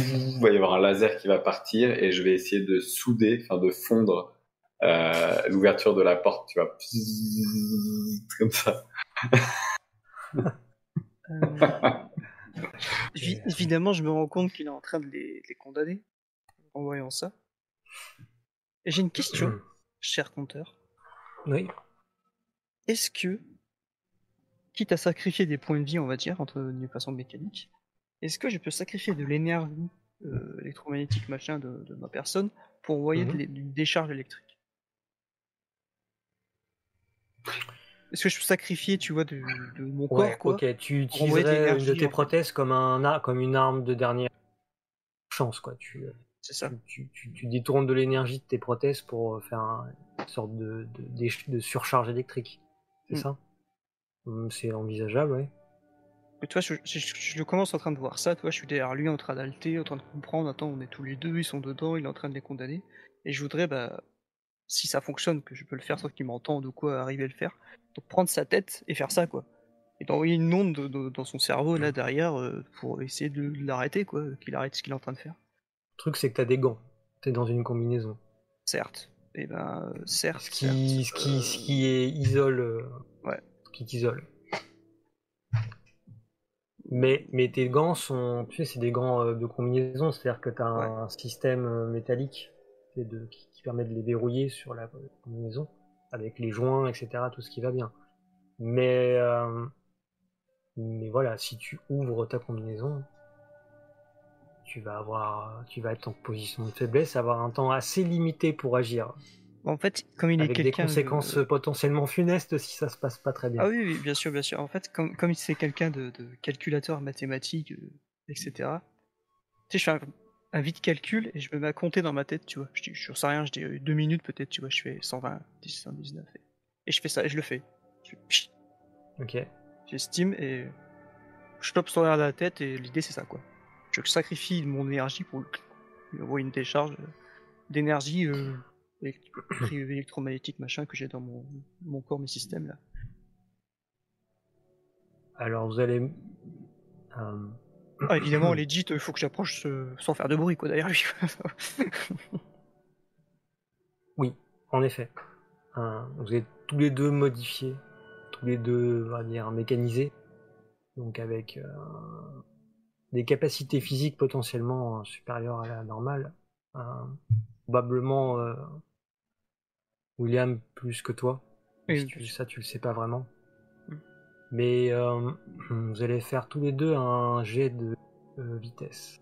Il va y avoir un laser qui va partir et je vais essayer de souder, enfin de fondre euh, l'ouverture de la porte, tu vois. Comme ça. Euh, évi- évidemment, je me rends compte qu'il est en train de les, de les condamner en voyant ça. J'ai une question, cher compteur. Oui. Est-ce que, quitte à sacrifier des points de vie, on va dire, entre d'une façon mécanique, est-ce que je peux sacrifier de l'énergie euh, électromagnétique machin de, de ma personne pour envoyer Mhm. une décharge électrique? Est-ce que je peux sacrifier, tu vois, de, de mon Ouais, corps, quoi ok. Tu utiliserais une de tes prothèses comme, un, comme une arme de dernière chance, quoi. Tu, C'est ça. tu, tu, tu détournes de l'énergie de tes prothèses pour faire un- une sorte de, de, d'éch- de surcharge électrique. C'est Mm. ça? Hum, C'est envisageable, ouais. Mais tu vois, je, je, je le commence en train de voir ça, tu vois, je suis derrière lui en train d'alter, en train de comprendre, attends, on est tous les deux, ils sont dedans, il est en train de les condamner. Et je voudrais, bah, si ça fonctionne, que je peux le faire sans qu'il m'entende ou quoi, arriver à le faire, donc prendre sa tête et faire ça, quoi. Et d'envoyer une onde de- de- dans son cerveau, là, derrière, euh, pour essayer de, de l'arrêter, quoi, qu'il arrête ce qu'il est en train de faire. Le truc, c'est que t'as des gants. T'es dans une combinaison. Certes. Et ben, euh, certes. Ce qui, ce qui, euh, ce qui est isole. Ouais. Ce qui t'isole. Mais, mais tes gants sont, tu sais, c'est des gants euh, de combinaison, c'est-à-dire que tu as un système euh, métallique et de, qui, qui permet de les verrouiller sur la combinaison, avec les joints, etc., tout ce qui va bien. Mais, euh, mais voilà, si tu ouvres ta combinaison, tu vas avoir, tu vas être en position de faiblesse, avoir un temps assez limité pour agir, En fait, comme il est avec des quelqu'un. de- conséquences potentiellement funestes si ça se passe pas très bien. Ah oui, oui, bien sûr, bien sûr. En fait, comme, comme c'est quelqu'un de, de calculateur mathématique, euh, etc. Tu sais, je fais un, un vite calcul et je me mets à compter dans ma tête, tu vois. Je, dis- je sais rien, je dis euh, deux minutes peut-être, tu vois. Je fais 120, 10, 119. Et, et je fais ça et je le fais. Je fais Ok. J'estime et je tope sur la tête et l'idée c'est ça, quoi. Je sacrifie mon énergie pour lui envoyer une décharge euh, d'énergie euh, électromagnétique, machin, que j'ai dans mon, mon corps, mes systèmes là. Alors vous allez. euh, Ah, évidemment, legit, il faut que j'approche euh, sans faire de bruit, quoi, derrière lui. Oui, en effet. Euh, vous êtes tous les deux modifiés, tous les deux, on va dire, mécanisés, donc avec euh, des capacités physiques potentiellement supérieures à la normale. Probablement William plus que toi. Oui, tu- ça, tu le sais pas vraiment. Mm. Mais euh, vous allez faire tous les deux un jet de euh, vitesse.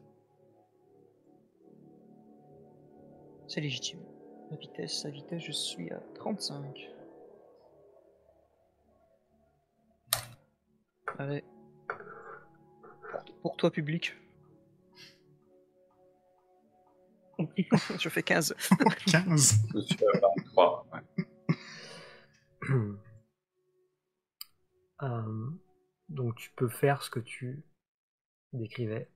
C'est légitime. La vitesse, la vitesse, je suis à 35. Allez. Pour toi, public. je fais 15. 15. Je suis à 23. ouais. Euh, donc tu peux faire ce que tu décrivais.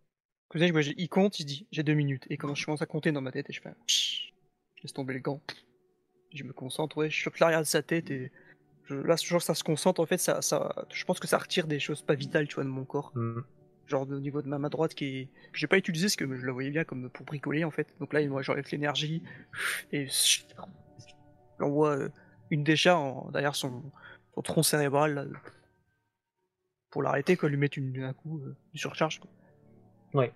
Il compte, il se dit j'ai deux minutes. Et quand je commence à compter dans ma tête, et je fais je laisse tomber le gant. Je me concentre, ouais, je chope l'arrière de sa tête et je, là, genre, ça se concentre. En fait, ça, ça, je pense que ça retire des choses pas vitales, tu vois, de mon corps. Hmm. Genre au niveau de ma main droite qui est, que j'ai pas utilisé parce que je la voyais bien comme pour bricoler en fait. Donc là, moi, j'enlève l'énergie et j'envoie euh, une décharge en- derrière son, son tronc cérébral là, pour l'arrêter, quoi, lui mettre une, un coup, euh, une surcharge. quoi. Ouais.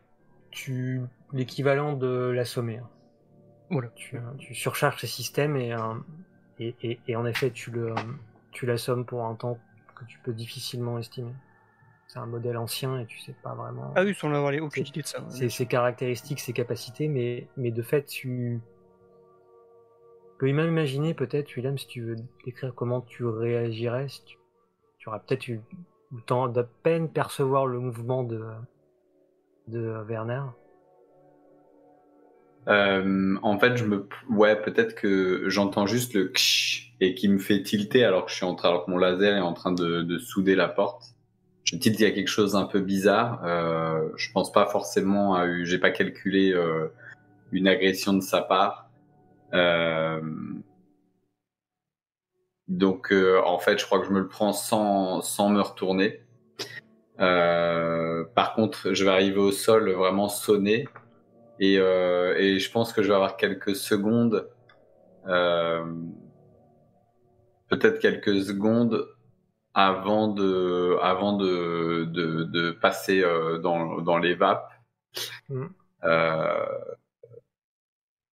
Tu l'équivalent de l'assommer. hein. Voilà. Tu, euh, tu surcharges tes systèmes et, euh, et, et, et en effet tu le euh, tu l'assommes pour un temps que tu peux difficilement estimer. C'est un modèle ancien et tu sais pas vraiment Ah oui, sans avoir les- aucune C'est- idée de ça. ouais. ses, caractéristiques, ses capacités, mais, mais de fait tu peux même imaginer peut-être, William, si tu veux décrire comment tu réagirais, si tu, tu auras peut-être eu le temps d'à peine percevoir le mouvement de, de Werner. Euh, en fait, je me, ouais, peut-être que j'entends juste le ksh et qui me fait tilter alors que je suis en train, alors que mon laser est en train de, de souder la porte. Je tilte, il y a quelque chose d'un peu bizarre. Euh, je pense pas forcément à, j'ai pas calculé euh, une agression de sa part. Euh, donc, euh, en fait, je crois que je me le prends sans, sans me retourner. Euh, par contre, je vais arriver au sol vraiment sonné et, euh, et je pense que je vais avoir quelques secondes, peut-être quelques secondes avant de, avant de, de, de passer euh, dans, dans les vapes. Mm. Euh,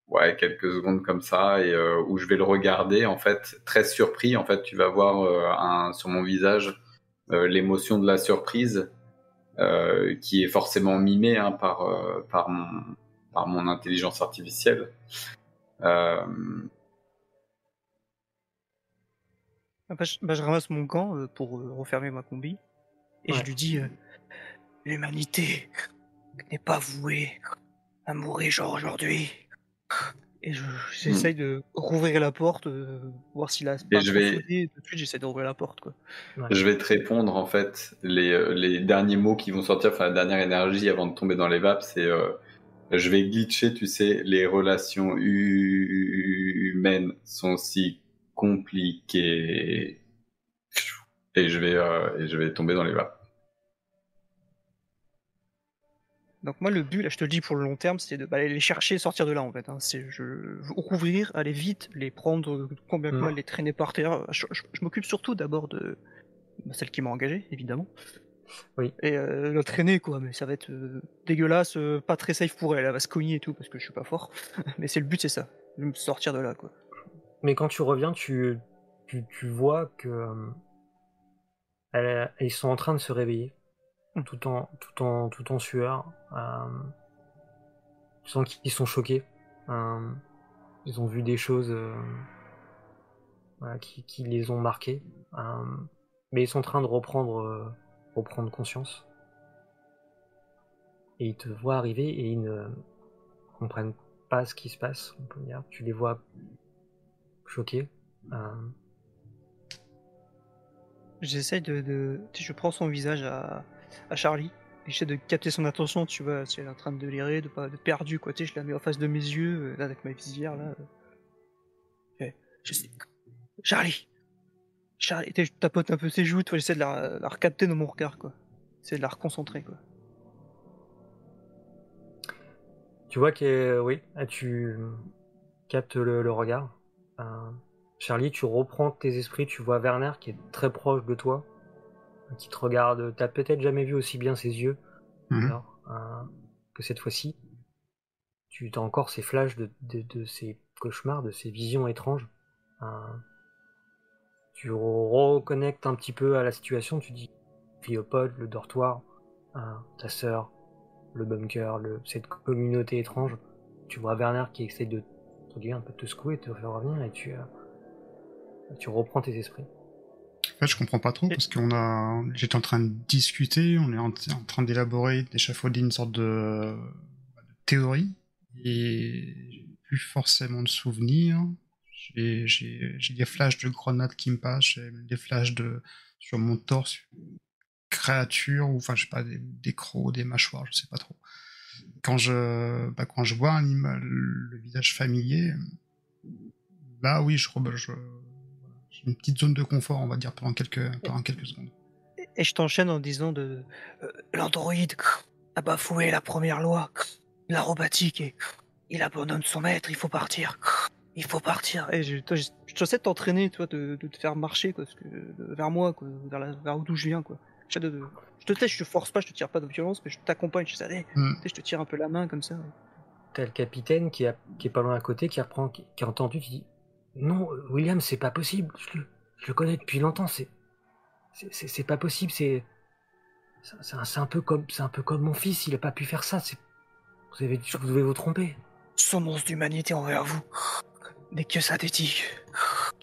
ouais, quelques secondes comme ça et euh, où je vais le regarder en fait très surpris. En fait, tu vas voir euh, un, sur mon visage euh, l'émotion de la surprise euh, qui est forcément mimée hein, par euh, par mon par mon intelligence artificielle. Euh, Ah bah, je, bah, je ramasse mon gant euh, pour euh, refermer ma combi et Ouais. je lui dis euh, L'humanité n'est pas vouée à mourir genre aujourd'hui. Et je- j'essaye de rouvrir la porte, euh, voir s'il a pas je vais-. Tout de suite, j'essaie d'ouvrir la porte. Quoi. Je vais te répondre en fait les, les derniers mots qui vont sortir, enfin la dernière énergie avant de tomber dans les vapes, c'est je vais glitcher, tu sais, les relations hu- humaines sont si compliquées et je vais euh, et je vais tomber dans les vapes. Donc moi, le but, là, je te le dis pour le long terme, c'est de bah, aller les chercher, sortir de là, en fait. hein. C'est je rouvrir, aller vite, les prendre, combien que Mm. mal, les traîner par terre. Je, je- je m'occupe surtout d'abord de bah, celle qui m'a engagé, évidemment. Oui. Et euh, la traîner, quoi. Mais ça va être euh, dégueulasse, euh, pas très safe pour elle. Elle va se cogner et tout, parce que je suis pas fort. mais c'est le but, c'est ça. De me sortir de là, quoi. Mais quand tu reviens, tu, tu, tu vois que euh, elle- ils sont en train de se réveiller, Hmm. tout en, tout en, tout en sueur. Euh, tu sens qu'ils sont choqués. Euh, ils ont vu des choses euh, voilà, qui, qui les ont marqués. Mais ils sont en train de reprendre, reprendre conscience. Et ils te voient arriver et ils ne comprennent pas ce qui se passe. On peut dire. Tu les vois choqués. Euh, J'essaye de, Je prends son visage à, à Charlie. J'essaie de capter son attention, tu vois, si elle est en train de délirer, de pas de perdu, quoi. Tu sais, je la mets en face de mes yeux, euh, là, avec ma visière, là. euh. Et Je sais. Charlie Charlie, je tapote un peu ses joues, j'essaie de la, la recapter dans mon regard, quoi. J'essaie de la reconcentrer, quoi. Tu vois que oui, ah, tu captes le, le regard. Charlie, tu reprends tes esprits, tu vois Werner qui est très proche de toi, qui te regarde. T'as peut-être jamais vu aussi bien ses yeux Mhm. alors, euh, que cette fois-ci. Tu as encore ces flashs de, de, de ces cauchemars, de ces visions étranges. Euh, tu reconnectes un petit peu à la situation, tu dis Léopold, le dortoir, euh, ta sœur, le bunker, le, cette communauté étrange. Tu vois Werner qui essaie de un peu te secouer, te faire revenir, et tu, euh, tu reprends tes esprits. En fait, je comprends pas trop parce qu'on a, j'étais en train de discuter, on est en, en train d'élaborer, d'échafauder une sorte de, de théorie et j'ai plus forcément de souvenirs. J'ai, des flashs de grenades qui me passent, j'ai des flashs de sur mon torse, créatures ou enfin je sais pas des, des crocs, des mâchoires, je sais pas trop. Quand je, bah, quand je vois un ima- le visage familier, là oui, je, je, j'ai une petite zone de confort, on va dire, pendant quelques, pendant quelques secondes. Et- je t'enchaîne en disant de. euh, L'androïde a bafoué la première loi, la robotique, et il abandonne son maître, il faut partir. Il faut partir. Et je, je, je t'entraîner, toi, de, de te faire marcher, quoi, vers moi, quoi, vers, la- vers d'où je viens, quoi. Je te teste, je te force pas, je te tire pas de violence, mais je t'accompagne, je sais, Hmm. sais, je te tire un peu la main, comme ça. T'as le capitaine qui, a- qui est pas loin à côté, qui reprend, qui, qui a entendu, qui dit Non, William, c'est pas possible. Je le, je le connais depuis longtemps. C'est, c'est, c'est- c'est pas possible. C'est, c'est, c'est un, c'est un peu comme, c'est un peu comme mon fils. Il a pas pu faire ça. C'est, vous avez, vous devez vous tromper. Son monstre d'humanité envers vous n'est que synthétique.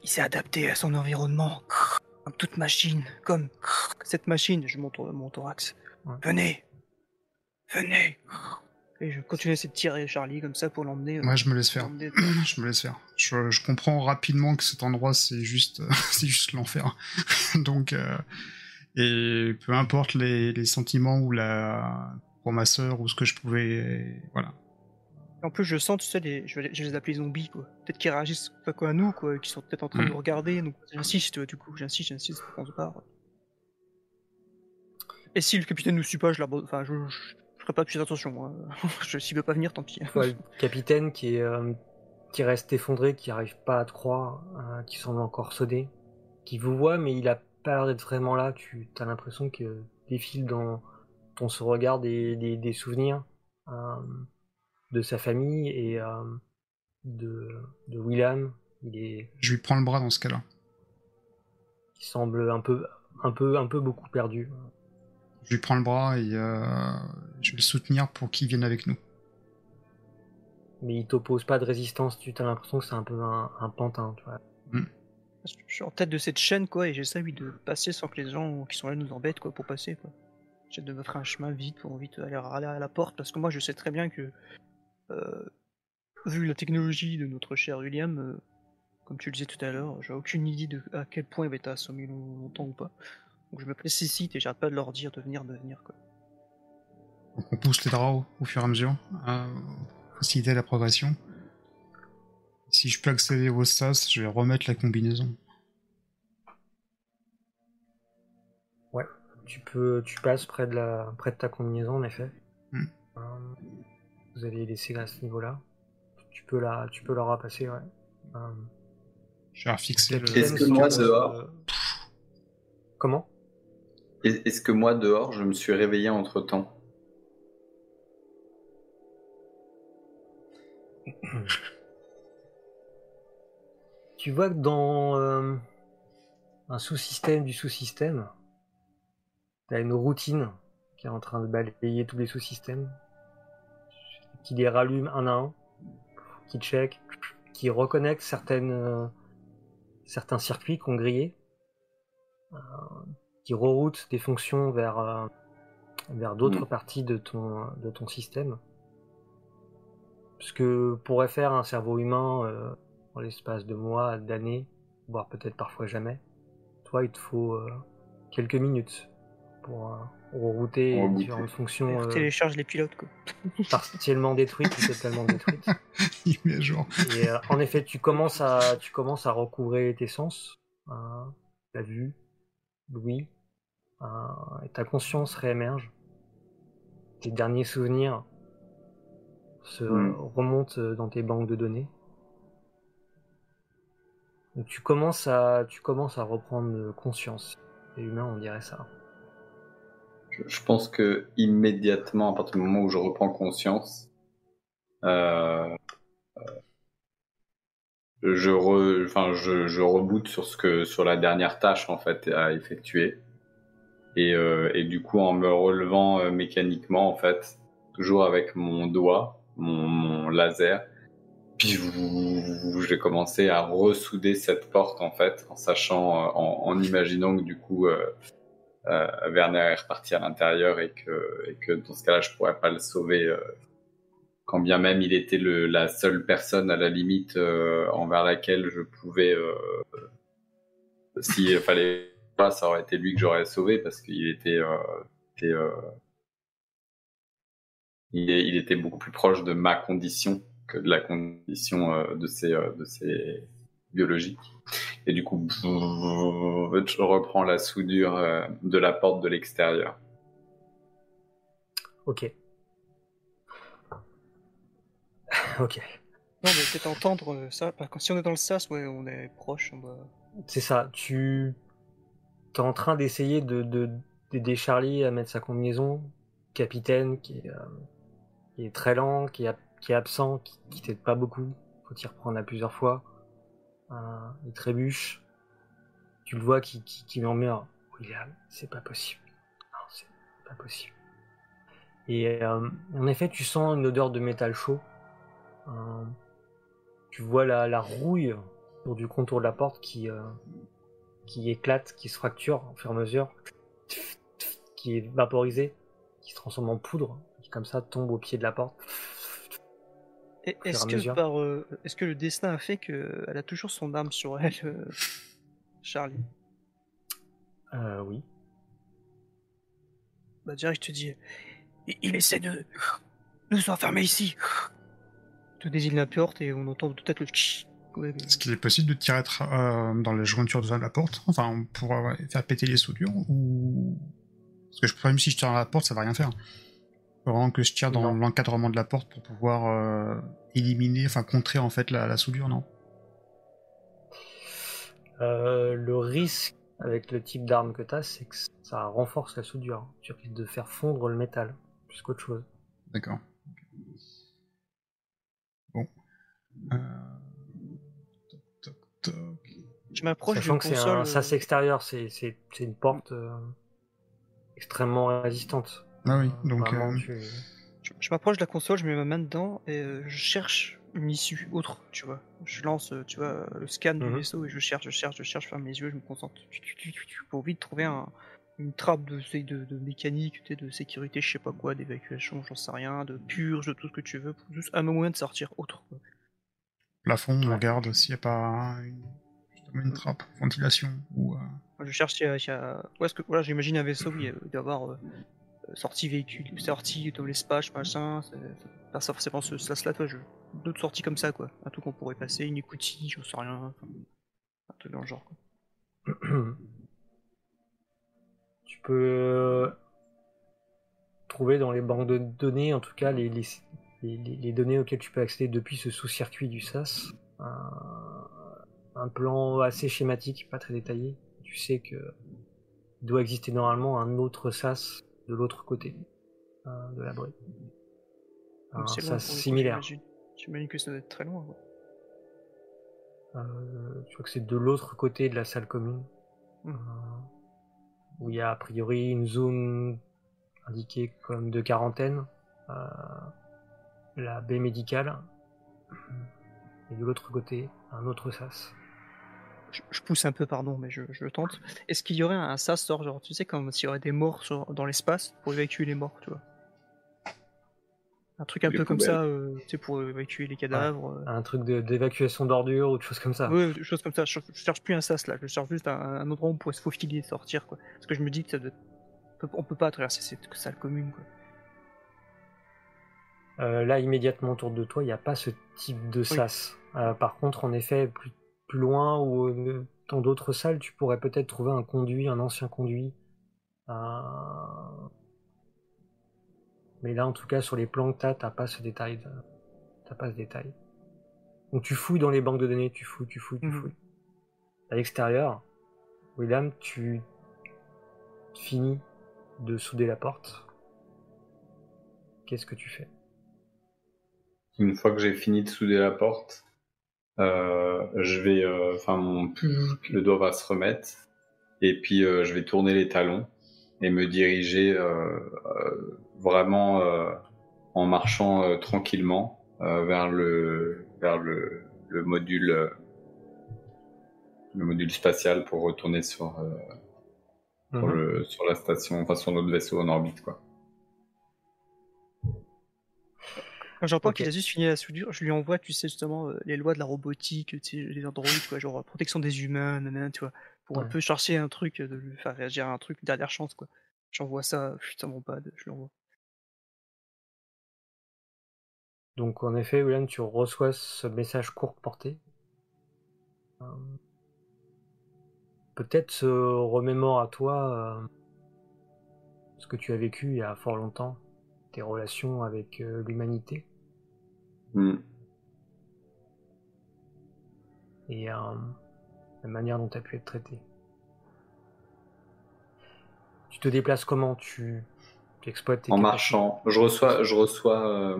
Il s'est adapté à son environnement. Comme toute machine, comme cette machine, je montre mon thorax. Ouais. Venez, venez. Et je continue à essayer de tirer Charlie comme ça pour l'emmener. euh, Moi, je me laisse faire. Je me laisse faire. Je, je comprends rapidement que cet endroit, c'est juste, c'est juste l'enfer. Donc, euh, et peu importe les, les sentiments ou la, pour ma sœur ou ce que je pouvais, voilà. En plus, je sens, tu sais, les, je, vais, je vais les appeler zombies, quoi. Peut-être qu'ils réagissent pas quoi à nous, quoi, qui sont peut-être en train de Mm. nous regarder. Donc, j'insiste, du coup, j'insiste, j'insiste qu'on se barre. Et si le capitaine nous suit pas, je l'abandonne. Enfin, je, je, ferai pas plus attention. Hein. je, s'il veut pas venir, tant pis. Ouais, le capitaine qui est euh, qui reste effondré, qui arrive pas à te croire, euh, qui semble encore sodé, qui vous voit, mais il a pas l'air d'être vraiment là. Tu as l'impression que défile dans ton se regard des, des, des souvenirs euh, de sa famille et euh, de, de William. Il est. Je lui prends le bras dans ce cas-là. Il semble un peu, un peu, un peu beaucoup perdu. Je lui prends le bras et euh, je vais le soutenir pour qu'il vienne avec nous. Mais il t'oppose pas de résistance, tu as l'impression que c'est un peu un, un pantin, tu vois. Mm. Je suis en tête de cette chaîne, quoi, et j'essaie oui, de passer sans que les gens qui sont là nous embêtent, quoi, pour passer, quoi. J'essaie de me faire un chemin vite pour vite aller, aller à la porte, parce que moi je sais très bien que, vu la technologie de notre cher William, euh, comme tu le disais tout à l'heure, j'ai aucune idée de à quel point il va être assommé longtemps ou pas. Donc je me précipite et j'arrête pas de leur dire de venir, de venir, quoi. Donc on pousse les draps au, au fur et à mesure, à faciliter la progression. Si je peux accéder au sas, je vais remettre la combinaison. Ouais, tu peux, tu passes près de la, près de ta combinaison en effet. Mm. Euh, vous avez laissé à ce niveau-là. Tu peux la, tu peux la repasser, ouais. Euh, Je vais refixer le. Est-ce que moi, dehors- euh, Comment? Est- Est-ce que moi, dehors, je me suis réveillé entre temps? Tu vois que dans euh, un sous-système du sous-système, tu as une routine qui est en train de balayer tous les sous-systèmes, qui les rallume un à un, qui check, qui reconnecte certaines, euh, certains circuits qu'on grillé, euh, qui reroute des fonctions vers, euh, vers d'autres Mm. parties de ton, de ton système. Ce que pourrait faire un cerveau humain en l'espace de mois, d'années, voire peut-être parfois jamais. Toi, il te faut quelques minutes pour euh, rerouter Rebooter. différentes fonctions On euh, télécharge les pilotes, quoi. partiellement détruites ou totalement détruites. Il met à jour. Et euh, en effet, tu commences à, tu commences à recouvrer tes sens, hein, la vue, l'ouïe, hein, et ta conscience réémerge. Tes derniers souvenirs se Mm. remontent dans tes banques de données. Donc tu commences à, tu commences à reprendre conscience. Les humains, on dirait ça. Je, pense que immédiatement, à partir du moment où je reprends conscience, euh, euh, je, re, enfin, je, je reboot sur ce que, sur la dernière tâche en fait à effectuer. Et, euh, et du coup, en me relevant mécaniquement, en fait, toujours avec mon doigt, mon, laser, puis j'ai commencé à ressouder cette porte en fait, en sachant, en, imaginant que du coup, Werner est reparti à l'intérieur et que, et que dans ce cas-là, je pourrais pas le sauver, euh, quand bien même il était le, la seule personne à la limite euh, envers laquelle je pouvais, euh, s'il fallait pas, ça aurait été lui que j'aurais sauvé parce qu'il était, euh, était, euh, il, est- il était beaucoup plus proche de ma condition que de la condition euh, de ses, euh, de ses biologiques. Et du coup, je reprends la soudure euh, de la porte de l'extérieur. Ok. ok. Non, mais peut-être entendre euh, ça. Parce que si on est dans le sas, ouais, on est proche. C'est ça. Tu es en train d'essayer de de- d'aider Charlie à mettre sa combinaison. Capitaine qui est, euh, qui est très lent, qui est, ab- qui est absent, qui, qui t'aide pas beaucoup. Faut t'y reprendre à plusieurs fois. Euh, il trébuche. Tu le vois qui, qui, murmure William, c'est pas possible. C'est pas possible. Et euh, en effet, tu sens une odeur de métal chaud. Euh, tu vois la, rouille autour du contour de la porte qui, qui éclate, qui se fracture au fur et à mesure, qui est vaporisée, qui se transforme en poudre, qui comme ça tombe au pied de la porte. Est-ce que, par, euh, est-ce que le destin a fait qu'elle a toujours son âme sur elle, euh, Charlie? Euh, oui. Bah direct, je te dis, il, il essaie de, de s'enfermer ici. Tu désigne la porte et on entend peut-être le tch. Ouais, mais- Est-ce qu'il est possible de tirer tra- euh, dans les jointures de la porte? Enfin, pour euh, faire péter les soudures Ou Parce que je même si je tire dans la porte, ça va rien faire. Vraiment que je tire dans l'encadrement de la porte pour pouvoir euh, éliminer, enfin contrer en fait la, la soudure, non? Euh, le risque avec le type d'arme que tu as, c'est que ça renforce la soudure. Tu risques de faire fondre le métal, plus qu'autre chose. D'accord. Bon. Euh... Toc, toc, toc. Je m'approche Sachant que c'est console. un sas euh, extérieur, c'est c'est- c'est une porte euh, extrêmement résistante. Ah oui, Euh, donc vraiment, euh, tu- Je, je m'approche de la console, je mets ma main dedans et euh, je cherche une issue autre, tu vois. Je lance, tu vois, le scan du Mhm. vaisseau et je cherche, je cherche, je cherche, je ferme les yeux, je me concentre. Pour vite trouver un- une trappe de, de, de, mécanique, de sécurité, je sais pas quoi, d'évacuation, j'en sais rien, de purge, de tout ce que tu veux, pour juste un moyen de sortir autre. quoi. plafond, on Ouais. regarde s'il n'y a pas une, trappe, ventilation ou. euh, Je cherche s'il y a. y que. Voilà, j'imagine un vaisseau, il doit y avoir euh, sortie véhicule, sortie dans l'espace, machin, c'est pas forcément ce sas là, toi. D'autres sorties comme ça, quoi. Un truc qu'on pourrait passer, une écoutille, j'en sais rien. enfin, un truc dans le genre, quoi. tu peux euh, trouver dans les banques de données, en tout cas, les, données auxquelles tu peux accéder depuis ce sous-circuit du SAS. Un, plan assez schématique, pas très détaillé. Tu sais que il doit exister normalement un autre SAS de l'autre côté euh, de l'abri. C'est coup, similaire. j'imagine. Que ça doit être très loin, quoi. Euh, tu vois que c'est de l'autre côté de la salle commune. Hmm. Euh, où il y a a priori une zone indiquée comme de quarantaine. la baie médicale. Et de l'autre côté, un autre sas. Je, je pousse un peu, pardon, mais je, je tente. Est-ce qu'il y aurait un sas, genre, tu sais, comme s'il y aurait des morts sur- dans l'espace pour évacuer les morts, tu vois? Un truc un Les peu comme poubelles. ça, euh, tu sais, pour évacuer les cadavres. euh. Un truc d'évacuation d'ordures ou de choses comme ça. Ouais, des choses comme ça. Je, je cherche plus un sas là, je cherche juste un, un endroit où on pourrait se faufiler et sortir quoi. Parce que je me dis que ça doit... on peut- on peut pas traverser cette salle commune quoi. Euh, là, immédiatement autour de toi, il n'y a pas ce type de sas. Euh, par contre, en effet, plus, plus loin ou euh, dans d'autres salles, tu pourrais peut-être trouver un conduit, un ancien conduit. Mais là, en tout cas, sur les plans que t'as, t'as pas ce détail. de- T'as pas ce détail. Donc tu fouilles dans les banques de données, tu fouilles, tu fouilles, tu Mhm. fouilles. À l'extérieur, William, tu finis de souder la porte. Qu'est-ce que tu fais? Une fois que j'ai fini de souder la porte, je vais, euh, enfin mon le doigt va se remettre et puis euh, je vais tourner les talons et me diriger euh, euh, vraiment euh, en marchant euh, tranquillement euh, vers le vers le, le module euh, le module spatial pour retourner sur euh, sur, Mhm. le, sur la station, enfin sur notre vaisseau en orbite quoi. Quand j'entends qu'il a juste fini la soudure, je lui envoie, tu sais, justement, euh, les lois de la robotique, tu sais, les androïdes, quoi, genre protection des humains, nanana, tu vois, pour un peu chercher un truc, euh, de lui faire réagir à un truc, dernière chance, quoi. J'envoie ça, putain, mon pad, je l'envoie. Donc en effet, William, tu reçois ce message court porté. Euh, Peut-être se remémore à toi euh, ce que tu as vécu il y a fort longtemps, tes relations avec euh, l'humanité Hmm. et euh, la manière dont tu as pu être traité. Tu te déplaces comment? Tu tu exploites tes En marchant, je reçois, je reçois.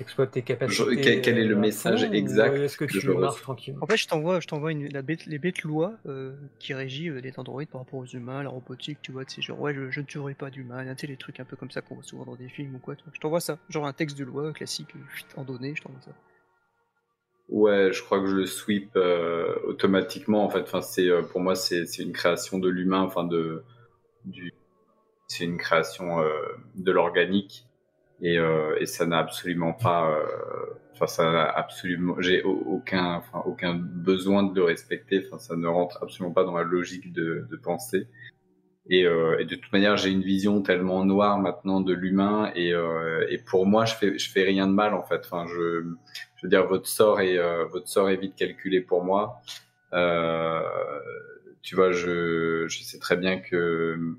Exploites tes capacités. quel- quel est le euh, message fond, exact Est-ce que que tu je marches reçois tranquillement? En fait, je t'envoie, je t'envoie une, la bête, les bêtes lois euh, qui régit euh, les androïdes par rapport aux humains, la robotique, tu vois, tu sais, genre, ouais, je, je ne tuerai pas d'humains, tu sais, les trucs un peu comme ça qu'on voit souvent dans des films ou quoi, tu vois. Je t'envoie ça, genre un texte de loi classique, euh, en données, je t'envoie ça. Ouais, je crois que je le sweep euh, automatiquement. En fait, enfin, c'est euh, pour moi, c'est c'est une création de l'humain, enfin de du, c'est une création euh, de l'organique et, euh, et ça n'a absolument pas, euh, enfin, ça n'a absolument, j'ai au- aucun, enfin, aucun besoin de le respecter. Enfin, ça ne rentre absolument pas dans la logique de, de pensée. Et, euh, et de toute manière, j'ai une vision tellement noire maintenant de l'humain et, euh, et pour moi, je fais, je fais rien de mal en fait. Enfin, je, je veux dire, votre sort est, euh, votre sort est vite calculé pour moi. Euh, tu vois, je, je sais très bien que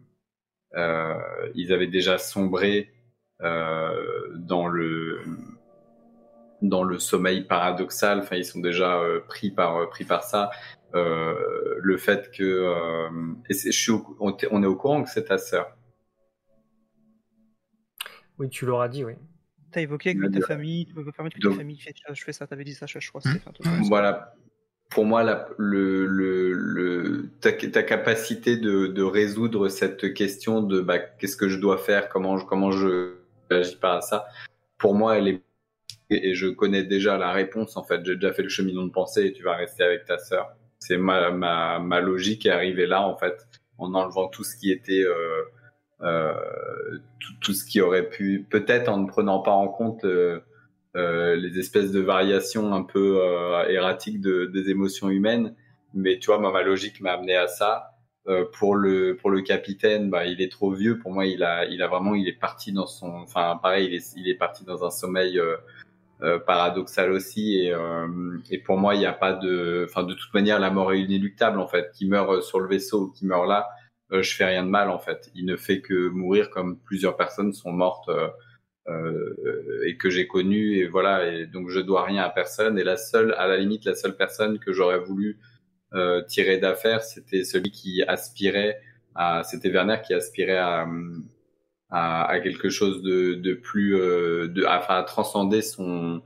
euh, ils avaient déjà sombré dans le dans le sommeil paradoxal. Enfin, ils sont déjà euh, pris par pris par ça. le fait que et je suis on, est au courant que c'est ta sœur. Oui, tu l'auras dit, oui. T'as évoqué que ta famille, tu peux permettre que ta famille fait, je fais ça, t'avais dit ça, je crois. Mmh. Voilà, pour moi, la, le, le, le, ta, ta capacité de, de, résoudre cette question de bah, qu'est-ce que je dois faire, comment je, comment je n'agis pas à ça, pour moi, elle est et je connais déjà la réponse en fait. J'ai déjà fait le cheminement de pensée et tu vas rester avec ta sœur. C'est ma, ma, ma logique est arrivée là en fait, en enlevant tout ce qui était euh, euh, tout, ce qui aurait pu, peut-être en ne prenant pas en compte euh, euh, les espèces de variations un peu euh, erratiques de, des émotions humaines. Mais tu vois, ma logique m'a amené à ça. Euh, pour le pour le capitaine, bah, il est trop vieux. Pour moi, il a il a vraiment il est parti dans son, enfin pareil, il est il est parti dans un sommeil euh, paradoxal aussi. Et et pour moi, il n'y a pas de, enfin de toute manière, la mort est inéluctable en fait. Qui meurt sur le vaisseau qui meurt là, je fais rien de mal en fait. Il ne fait que mourir comme plusieurs personnes sont mortes euh, et que j'ai connu et voilà et donc je dois rien à personne et la seule à la limite la seule personne que j'aurais voulu euh, tirer d'affaire c'était celui qui aspirait à c'était Werner qui aspirait à à, à quelque chose de, de plus euh, de enfin à transcender son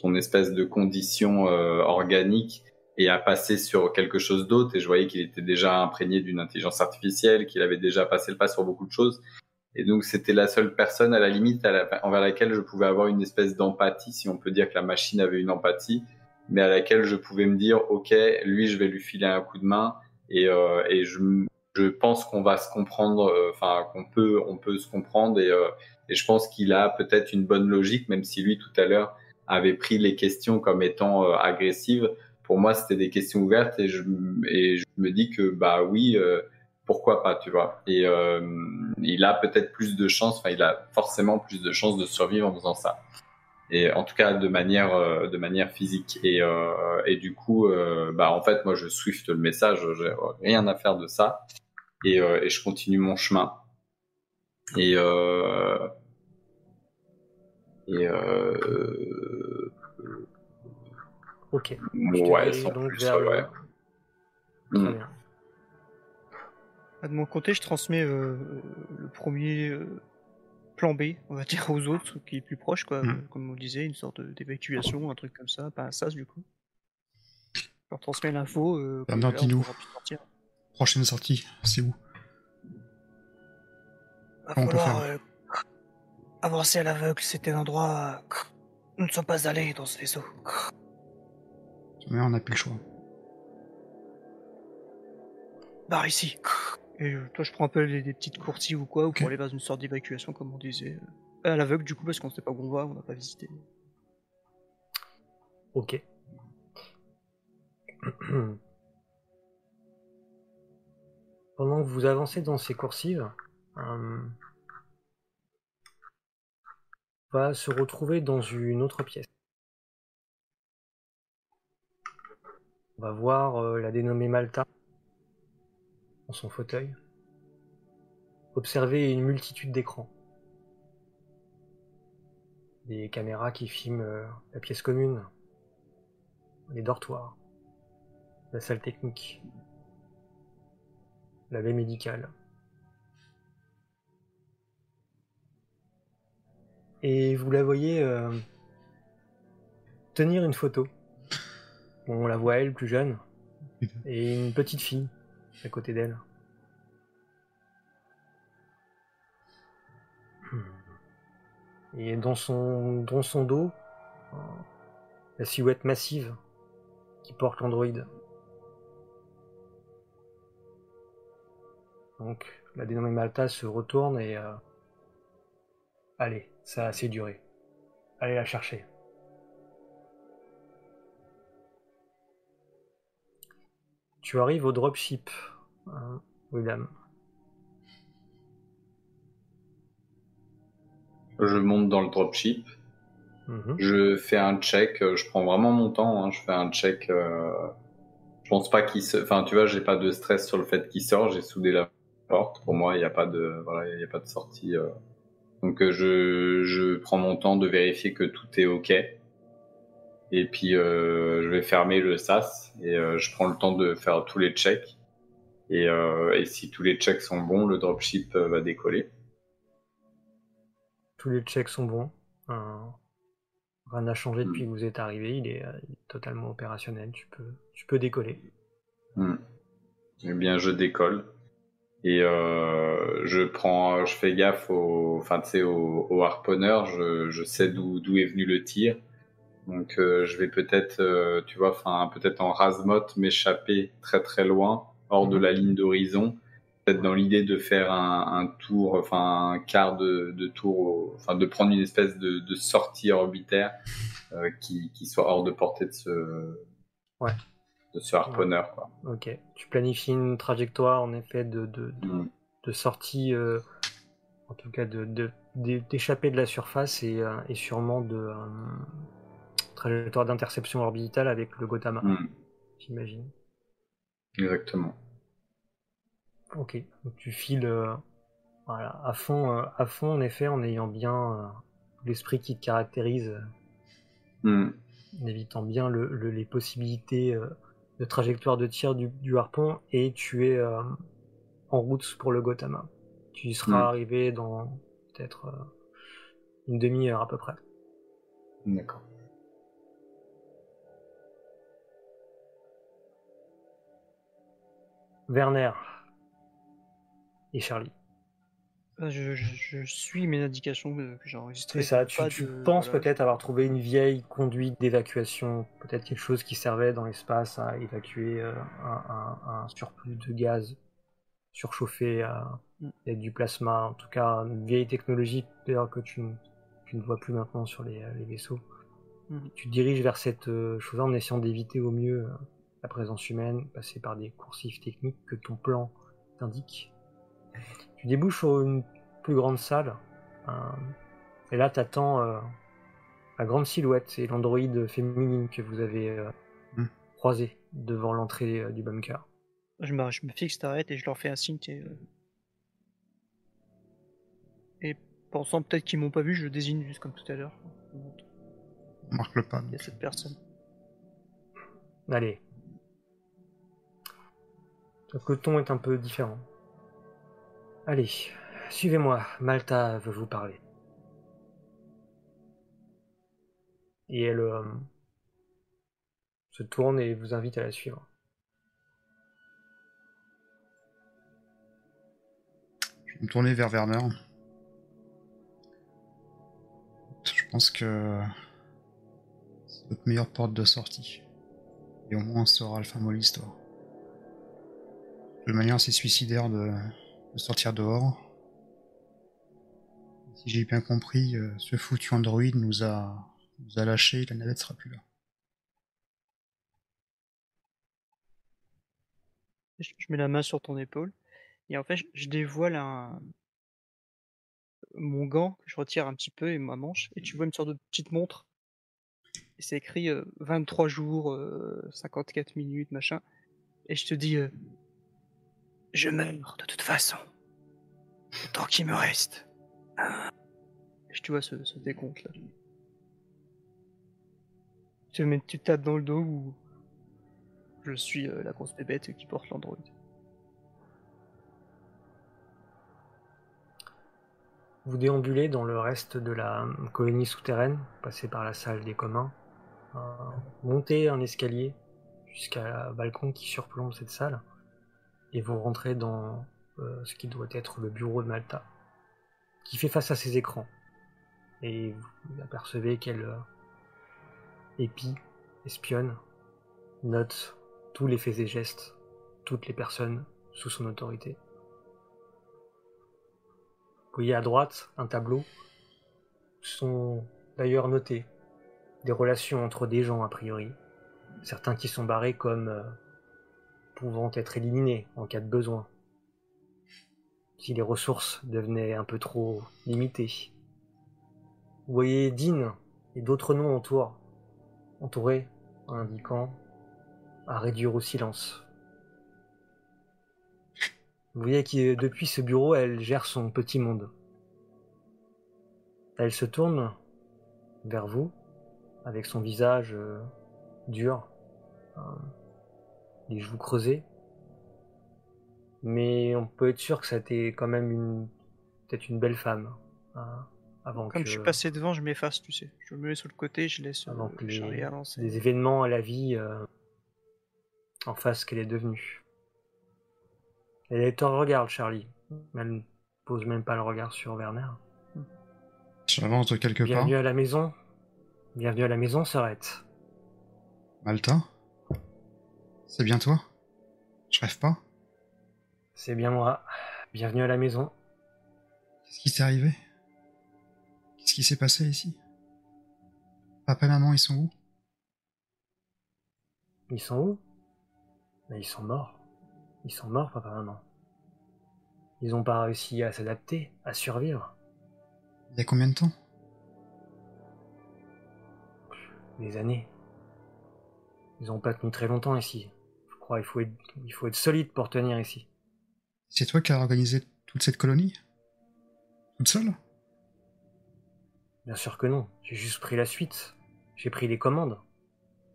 son espèce de condition euh, organique et à passer sur quelque chose d'autre. Et je voyais qu'il était déjà imprégné d'une intelligence artificielle qu'il avait déjà passé le pas sur beaucoup de choses. Et donc c'était la seule personne à la limite envers laquelle je pouvais avoir une espèce d'empathie, si on peut dire que la machine avait une empathie, mais à laquelle je pouvais me dire, ok, lui je vais lui filer un coup de main et, euh, et je, je pense qu'on va se comprendre, euh, enfin qu'on peut, on peut se comprendre et, euh, et je pense qu'il a peut-être une bonne logique, même si lui tout à l'heure avait pris les questions comme étant euh, agressives. Pour moi, c'était des questions ouvertes et je, et je me dis que bah oui pourquoi pas, tu vois. Et euh, il a peut-être plus de chances, enfin, il a forcément plus de chances de survivre en faisant ça. Et en tout cas, de manière, euh, de manière physique. Et, euh, et du coup, euh, bah, en fait, moi, je swift le message, j'ai rien à faire de ça. Et, et je continue mon chemin. Et, et ok. Ouais, sans donc plus, vers ouais. le- Mm. Très bien. Ah, De mon côté, je transmets euh, le premier euh, plan B, on va dire, aux autres, qui est plus proche, quoi. Mm. Comme on disait, une sorte d'évacuation, un truc comme ça, pas un sas du coup. Je leur transmets l'info. Euh, Bernard, on dis-nous. Prochaine sortie, c'est où? Va On peut falloir faire? euh, avancer à l'aveugle, c'était un endroit. euh, Nous ne sommes pas allés dans ce vaisseau. Mais on n'a plus le choix. Barre ici. Et euh, toi, je prends un peu des, des petites coursives ou quoi, ou pour aller vers une sorte d'évacuation, comme on disait. Euh, À l'aveugle, du coup, parce qu'on sait pas où on va, on n'a pas visité. Ok. Pendant que vous avancez dans ces coursives, euh, on va se retrouver dans une autre pièce. On va voir euh, la dénommée Malta dans son fauteuil. Observer une multitude d'écrans. Des caméras qui filment euh, la pièce commune, les dortoirs, la salle technique, la baie médicale. Et vous la voyez euh, tenir une photo. On la voit elle, plus jeune, et une petite fille à côté d'elle. Et dans son, dans son dos, la silhouette massive qui porte l'androïde. Donc la dénommée Malta se retourne et... euh, Allez, ça a assez duré. Allez la chercher. Tu arrives au dropship, hein, William. Je monte dans le dropship. Mhm. Je fais un check. euh, Je prends vraiment mon temps. hein, Je fais un check. Euh... Je pense pas qu'il se. Enfin, tu vois, j'ai pas de stress sur le fait qu'il sort. J'ai soudé la porte. Pour moi, il n'y a pas de, voilà, il a pas de sortie. euh. Donc euh, je, je prends mon temps de vérifier que tout est ok. Et puis euh, je vais fermer le sas et euh, je prends le temps de faire tous les checks. Et, euh, et si tous les checks sont bons, le dropship va décoller. Tous les checks sont bons. Rien n'a changé depuis Mm. que vous êtes arrivé. Il est, il est totalement opérationnel. Tu peux, tu peux décoller. Hmm. Eh bien, je décolle et euh, je prends, je fais gaffe au, enfin, tu sais, au, au harponneur. Je, je sais d'où est venu le tir, donc euh, je vais peut-être, euh, tu vois, enfin, peut-être en rasemote m'échapper très très loin, hors de la ligne d'horizon. Peut-être dans l'idée de faire un, un tour, enfin un quart de, de tour, enfin de prendre une espèce de, de sortie orbitaire euh, qui, qui soit hors de portée de ce, Ouais. de ce harponneur, quoi. Ok. Tu planifies une trajectoire en effet de, de, de, de sortie, euh, en tout cas d'échapper de la surface et, et sûrement de trajectoire d'interception orbitale avec le Gotama, Hmm. j'imagine. Exactement. Ok. Donc tu files euh, voilà, à fond, euh, à fond en effet, en ayant bien euh, l'esprit qui te caractérise, Hmm. en évitant bien le, le- les possibilités de trajectoire de tir du, du harpon et tu es en route pour le Gotama. Tu y seras Mm. arrivé dans peut-être une demi-heure à peu près. D'accord. Werner et Charlie. Euh, Je, je- je suis mes indications que, j'ai enregistrées. C'est ça, tu, Pas tu de- penses voilà. peut-être avoir trouvé une vieille conduite d'évacuation, peut-être quelque chose qui servait dans l'espace à évacuer euh, un, un- un surplus de gaz surchauffé à, Mm. avec du plasma, en tout cas une vieille technologie que tu, ne- tu ne vois plus maintenant sur les, les vaisseaux. Mhm. Tu te diriges vers cette euh, chose en essayant d'éviter au mieux euh, la présence humaine, passer par des coursifs techniques que ton plan t'indique. Tu débouches sur une plus grande salle. et là, t'attends euh, la grande silhouette et l'androïde féminine que vous avez euh, Hmm. croisé devant l'entrée euh, du bunker. Je me, je me fixe, t'arrêtes et je leur fais un signe. Et, euh, et pensant peut-être qu'ils m'ont pas vu, je désigne juste comme tout à l'heure. On marque le pas. Il y a cette personne. Allez. Donc le ton est un peu différent. Allez, suivez-moi. Malta veut vous parler. Et elle euh, se tourne et vous invite à la suivre. Je vais me tourner vers Werner. Je pense que c'est notre meilleure porte de sortie. Et au moins, ce sera le fin de l'histoire. De manière assez suicidaire de, sortir dehors. Si j'ai bien compris, euh, ce foutu Android nous a, nous a lâché, la navette sera plus là. Je, mets la main sur ton épaule et en fait, je, dévoile un mon gant que je retire un petit peu et ma manche et tu vois une sorte de petite montre. C'est écrit euh, 23 jours, euh, 54 minutes, machin. Et je te dis, euh, je meurs de toute façon. Tant qu'il me reste. Et tu vois ce, ce décompte là. Tu, mets, tu tapes dans le dos ou je suis euh, la grosse bébête qui porte l'android. Vous déambulez dans le reste de la colonie souterraine, passez par la salle des communs, euh, montez un escalier jusqu'à un balcon qui surplombe cette salle, et vous rentrez dans euh, ce qui doit être le bureau de Malta, qui fait face à ses écrans. Et vous apercevez qu'elle euh, épie, espionne, note tous les faits et gestes, toutes les personnes sous son autorité. Vous voyez à droite un tableau sont d'ailleurs notés des relations entre des gens a priori, certains qui sont barrés comme euh, pouvant être éliminés en cas de besoin, si les ressources devenaient un peu trop limitées. Vous voyez Dean et d'autres noms autour, entourés, indiquant à réduire au silence. Vous voyez que depuis ce bureau, elle gère son petit monde. Elle se tourne vers vous avec son visage euh, dur, euh, les joues creusées. Mais on peut être sûr que c'était quand même une peut-être une belle femme. hein, avant Comme que, je suis passé devant, je m'efface, tu sais. Je me mets sur le côté, je laisse Avant euh, que le les- Charlie événements à la vie euh, en face qu'elle est devenue. Elle te regarde, Charlie. mais Elle ne pose même pas le regard sur Werner. J'avance de quelque part. Bienvenue à la maison. Bienvenue à la maison, Sorette. Malta C'est bien toi? Je rêve pas C'est bien moi. Bienvenue à la maison. Qu'est-ce qui s'est arrivé? Qu'est-ce qui s'est passé ici? Papa et maman, ils sont où? Ils sont où? Mais ils sont morts. Ils sont morts, papa, maman. Ils n'ont pas réussi à s'adapter, à survivre. Il y a combien de temps? Des années. Ils n'ont pas tenu très longtemps ici. Je crois qu'il faut être, il faut être solide pour tenir ici. C'est toi qui as organisé toute cette colonie? Toute seule? Bien sûr que non. J'ai juste pris la suite. J'ai pris les commandes.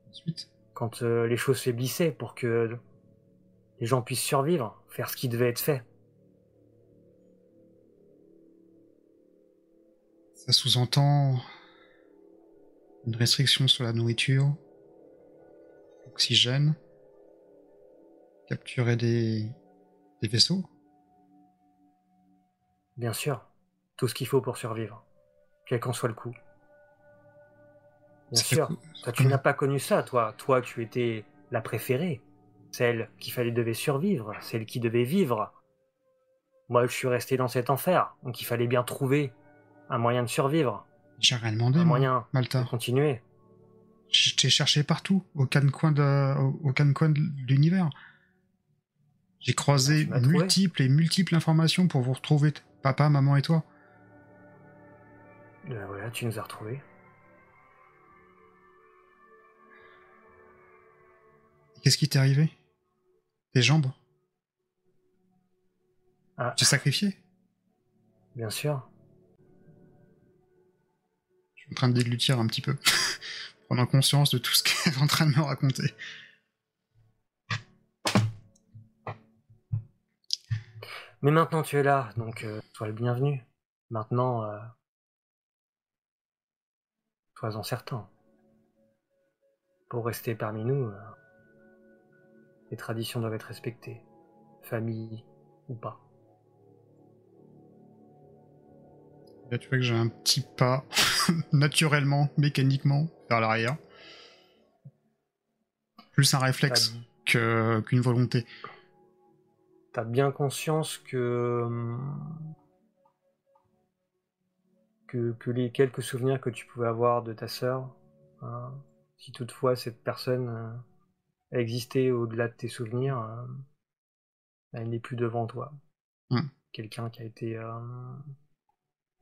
Ensuite? Quand euh, les choses faiblissaient pour que les gens puissent survivre, faire ce qui devait être fait. Ça sous-entend une restriction sur la nourriture, oxygène, capturer des, des vaisseaux. Bien sûr. Tout ce qu'il faut pour survivre. Quel qu'en soit le coût. Bien Ça sûr. Toi, tu n'as pas connu ça, toi. Toi, tu étais la préférée. Celle qu'il fallait devait survivre. Celle qui devait vivre. Moi, je suis resté dans cet enfer. Donc, il fallait bien trouver un moyen de survivre. J'ai rien demandé, Un moi, moyen Malta. de continuer. Je t'ai cherché partout, au coin de, au, au quatre coins de l'univers. J'ai croisé multiples et multiples informations pour vous retrouver, papa, maman et toi. Ben voilà, tu nous as retrouvés. Et Qu'est-ce qui t'est arrivé? Tes jambes? Ah, Tu t'es sacrifié bien sûr. Je suis en train de déglutir un petit peu, prenant conscience de tout ce qu'elle est en train de me raconter. Mais maintenant, tu es là, donc euh, sois le bienvenu. Maintenant, euh, sois-en certain. Pour rester parmi nous, euh, les traditions doivent être respectées, famille ou pas. Là, tu vois que j'ai un petit pas, naturellement, mécaniquement, vers l'arrière. Plus un réflexe qu'une volonté. T'as bien conscience que, hum, que que les quelques souvenirs que tu pouvais avoir de ta sœur, hein, si toutefois cette personne euh, existait au-delà de tes souvenirs, euh, elle n'est plus devant toi. Hmm. Quelqu'un qui a été euh,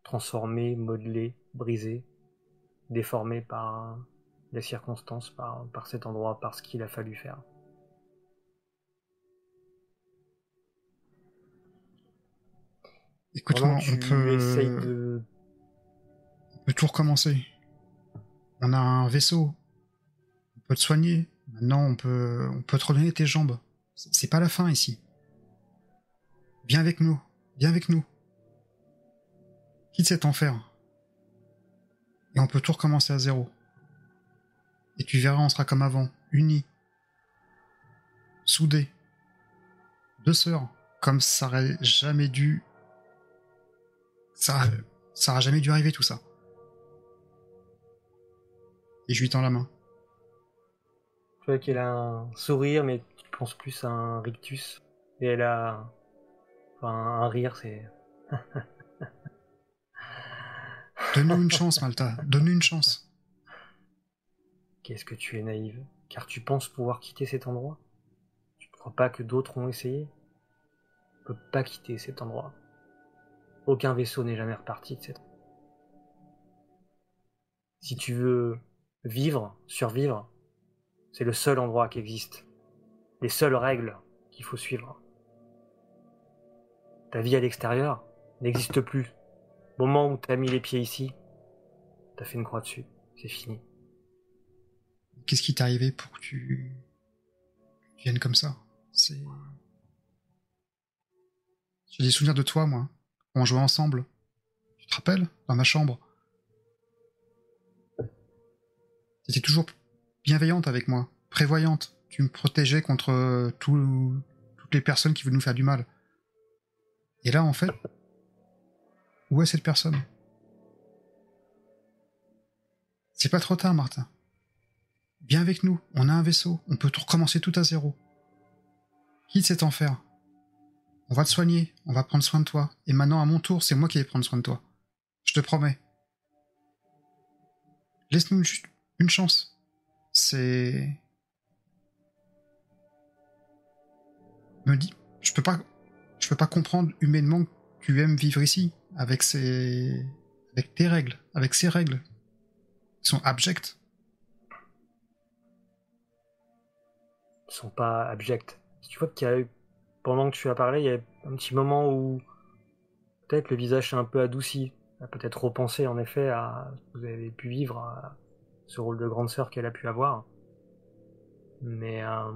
transformé, modelé, brisé, déformé par les circonstances, par, par cet endroit, par ce qu'il a fallu faire. Écoute-moi, on peut, de on peut tout recommencer. On a un vaisseau. On peut te soigner. Maintenant, on peut, on peut te redonner tes jambes. C'est c'est pas la fin ici. Viens avec nous. Viens avec nous. Quitte cet enfer. Et on peut tout recommencer à zéro. Et tu verras, on sera comme avant, unis, soudés, deux sœurs, comme ça aurait jamais dû, ça, ça aurait jamais dû arriver tout ça. Et je lui tends la main. Tu vois qu'elle a un sourire, mais tu penses plus à un rictus. Et elle a. Enfin, un rire, c'est. Donne-nous une chance, Malta. Donne-nous une chance. Qu'est-ce que tu es naïve Car tu penses pouvoir quitter cet endroit? Tu ne crois pas que d'autres ont essayé? Tu ne peux pas quitter cet endroit. Aucun vaisseau n'est jamais reparti endroit. Si tu veux vivre, survivre, c'est le seul endroit qui existe. Les seules règles qu'il faut suivre. ta vie à l'extérieur n'existe plus. Au moment où t'as mis les pieds ici, t'as fait une croix dessus. C'est fini. Qu'est-ce qui t'est arrivé pour que tu viennes comme ça? C'est. J'ai des souvenirs de toi, moi. On jouait ensemble. Tu te rappelles Dans ma chambre? T'étais toujours bienveillante avec moi, prévoyante. Tu me protégeais contre tout- toutes les personnes qui veulent nous faire du mal. Et là, en fait, où est cette personne? C'est pas trop tard, Martin. Viens avec nous, on a un vaisseau, on peut recommencer tout à zéro. Quitte cet enfer. On va te soigner, on va prendre soin de toi. Et maintenant, à mon tour, c'est moi qui vais prendre soin de toi. Je te promets. Laisse-nous juste une chance. C'est. Me dis, je peux pas, je peux pas comprendre humainement que tu aimes vivre ici avec ces, avec tes règles, avec ces règles. Ils sont abjectes. Ils sont pas abjects. Tu vois qu'il y a eu, pendant que tu as parlé, il y a un petit moment où peut-être le visage s'est un peu adouci. Elle a peut-être repensé en effet à ce que vous avez pu vivre, à ce rôle de grande sœur qu'elle a pu avoir. Mais euh,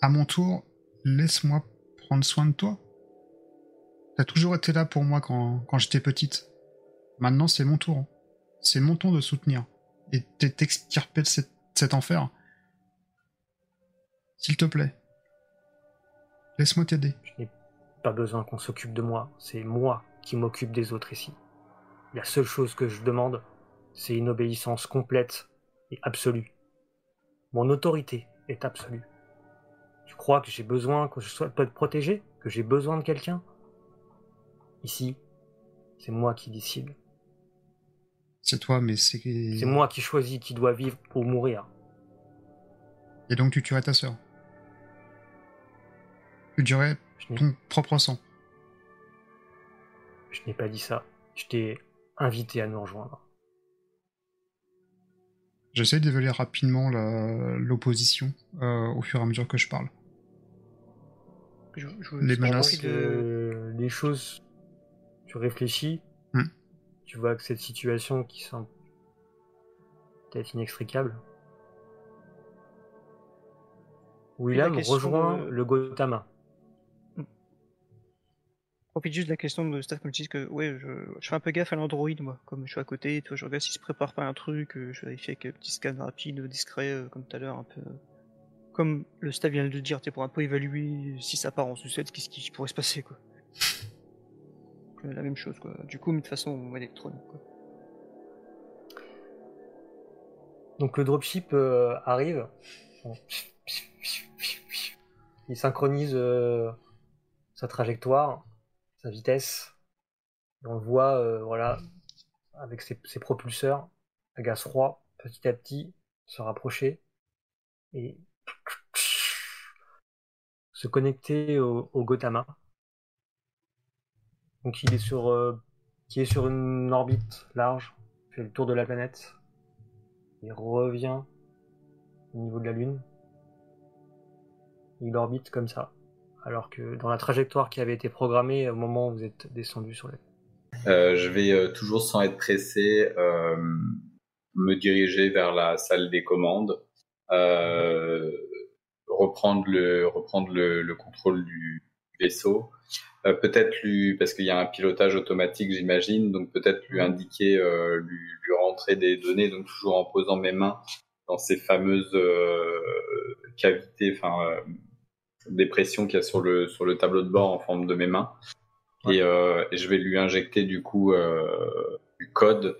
À mon tour, laisse-moi prendre soin de toi. T'as toujours été là pour moi quand, quand j'étais petite. Maintenant, c'est mon tour. C'est mon tour de soutenir. Et t'extirper de cet enfer. S'il te plaît. Laisse-moi t'aider. je n'ai pas besoin qu'on s'occupe de moi. C'est moi qui m'occupe des autres ici. La seule chose que je demande, c'est une obéissance complète et absolue. Mon autorité est absolue. Tu crois que j'ai besoin que je sois peut protégé? Que j'ai besoin de quelqu'un? Ici, c'est moi qui décide. C'est toi, mais c'est... C'est moi qui choisis qui doit vivre ou mourir. Et donc tu tuerais ta sœur. Ton propre sang. je n'ai pas dit ça. Je t'ai invité à nous rejoindre. J'essaie d'évaluer rapidement l'opposition euh, au fur et à mesure que je parle. Je, je, Les menaces. de- les choses, tu réfléchis, Hmm. tu vois que cette situation qui semble peut-être inextricable. William question rejoint de- le Gotama. Profite juste de la question de Steph comme tu dis que ouais, je, fais un peu gaffe à l'Android moi, comme je suis à côté, tu vois, je regarde s'il se prépare pas un truc, euh, je vérifie avec un petit scan rapide, discret, euh, comme tout à l'heure, un peu. Comme le staff vient de le dire, tu pour un peu évaluer si ça part en sucette, qu'est-ce qui pourrait se passer quoi. Euh, La même chose quoi. Du coup, mais de façon, on électronique quoi. Donc le dropship euh, arrive. Il synchronise euh, sa trajectoire, vitesse. Et on le voit, euh, voilà, avec ses, propulseurs à gaz froid, petit à petit, se rapprocher et se connecter au, Gotama. Donc il est sur, euh, qui est sur une orbite large, fait le tour de la planète. Il revient au niveau de la Lune. Il orbite comme ça. Alors que dans la trajectoire qui avait été programmée au moment où vous êtes descendu sur les... Euh, je vais euh, toujours sans être pressé euh, me diriger vers la salle des commandes, reprendre le reprendre le, le contrôle du vaisseau, peut-être lui parce qu'il y a un pilotage automatique j'imagine, donc peut-être lui indiquer euh, lui, lui rentrer des données, donc toujours en posant mes mains dans ces fameuses cavités, enfin euh, dépressions qu'il y a sur le sur le tableau de bord en forme de mes mains et, euh, et je vais lui injecter du coup euh, du code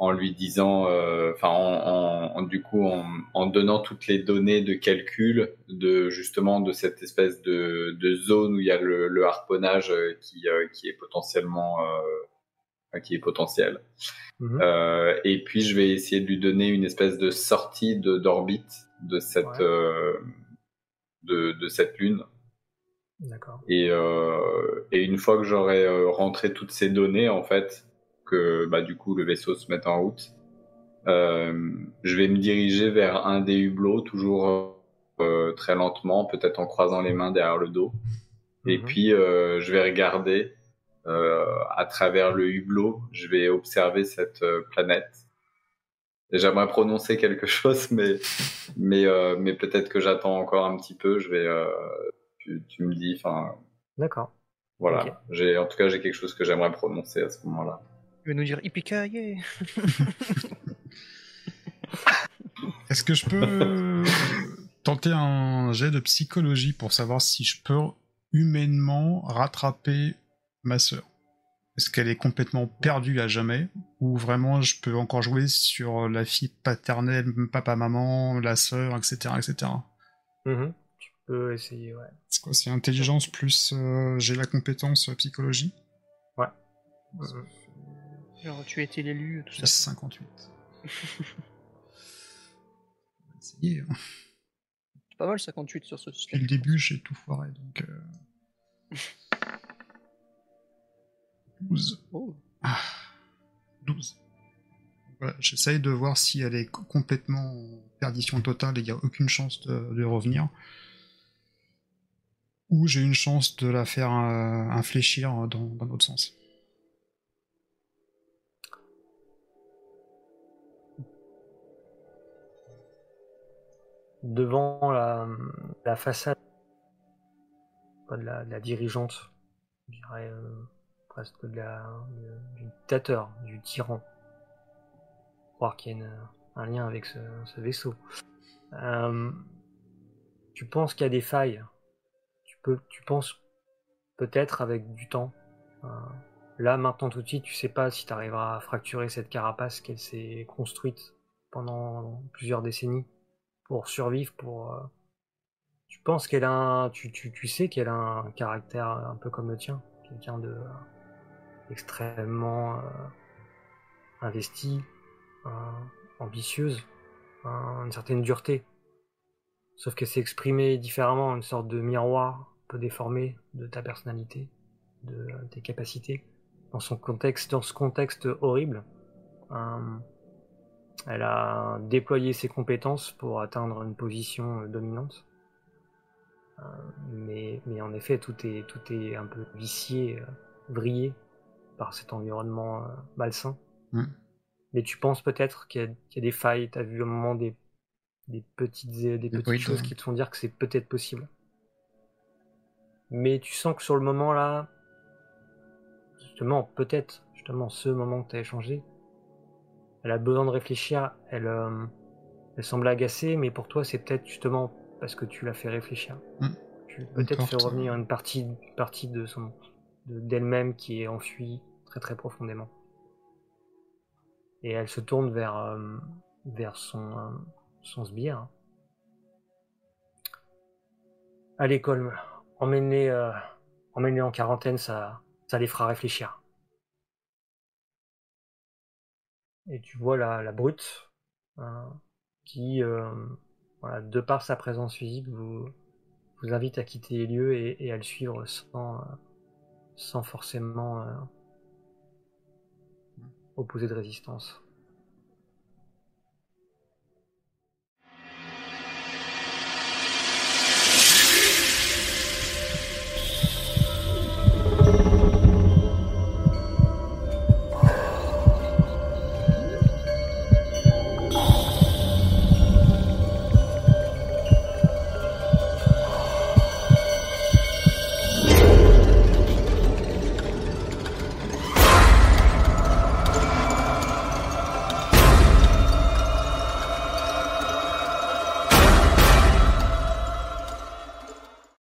en lui disant, euh, enfin en, en- en- du coup en, en donnant toutes les données de calcul de justement de cette espèce de, de zone où il y a le, le harponnage qui, qui est potentiellement qui est potentiel. Mhm. Euh, et puis je vais essayer de lui donner une espèce de sortie de d'orbite de cette Ouais. euh, de, de cette lune. D'accord. Et, euh, et une fois que j'aurai euh, rentré toutes ces données, en fait, que bah, du coup le vaisseau se mette en route, euh, je vais me diriger vers un des hublots, toujours euh, très lentement, peut-être en croisant les mains derrière le dos. Et Mhm. puis, je vais regarder à travers le hublot, je vais observer cette planète. Et J'aimerais prononcer quelque chose, mais, mais, euh, mais peut-être que j'attends encore un petit peu. Je vais, euh, tu, tu me dis, enfin, D'accord. voilà. J'ai, en tout cas, j'ai quelque chose que j'aimerais prononcer à ce moment-là. Il va nous dire Ippika, yeah Est-ce que je peux tenter un jet de psychologie pour savoir si je peux humainement rattraper ma sœur? Est-ce qu'elle est complètement perdue à jamais Ou vraiment je peux encore jouer sur la fille paternelle, papa-maman, la sœur, etc. etc. Mhm. Tu peux essayer, ouais. C'est quoi C'est intelligence plus euh, j'ai la compétence euh, psychologie Mhm. Genre, tu as été l'élu, tout ça. 58. On va essayer, hein. C'est pas mal 58 sur ce Depuis système. le début, j'ai tout foiré, donc... euh, 12. Oh. Ah, 12. Voilà, j'essaye de voir si elle est co- complètement en perdition totale et il n'y a aucune chance de, de revenir. Ou j'ai une chance de la faire euh, infléchir dans, dans l'autre sens. devant la, la façade de la, de la dirigeante, je dirais euh, presque de la, du dictateur, du tyran. Croire qu'il y a un lien avec ce, vaisseau. Euh, tu penses qu'il y a des failles. Tu peux, tu penses peut-être avec du temps. euh, là, maintenant, tout de suite, tu sais pas si tu arriveras à fracturer cette carapace qu'elle s'est construite pendant plusieurs décennies pour survivre, pour. euh, Tu penses qu'elle a un, tu, tu, tu sais qu'elle a un caractère un peu comme le tien, quelqu'un de extrêmement euh, investi, euh, ambitieuse, un- une certaine dureté. Sauf que c'est exprimé différemment, une sorte de miroir un peu déformé de ta personnalité, de tes capacités, dans son contexte, dans ce contexte horrible. euh, elle a déployé ses compétences pour atteindre une position euh, dominante. Mais, mais en effet, tout est, tout est un peu vicié, euh, vrillé par cet environnement euh, malsain. Mm. Mais tu penses peut-être qu'il y, a- qu'il y a des failles, tu as vu au moment des, des petites, des petites choses ouais. qui te font dire que c'est peut-être possible. Mais tu sens que sur le moment là, justement, peut-être, justement, ce moment que tu as échangé, elle a besoin de réfléchir, elle, euh, elle semble agacée, mais pour toi, c'est peut-être justement parce que tu l'as fait réfléchir. Mm. Tu peut-être fait porte, revenir une partie, partie de son, de- d'elle-même qui est enfuie très très profondément. Et elle se tourne vers, euh, son, euh, son sbire. Allez, Colm, emmène-les, euh, en quarantaine, ça, ça les fera réfléchir. Et tu vois la, brute euh, qui, de par sa présence physique, vous, vous invite à quitter les lieux et, à le suivre sans, sans forcément opposer de résistance.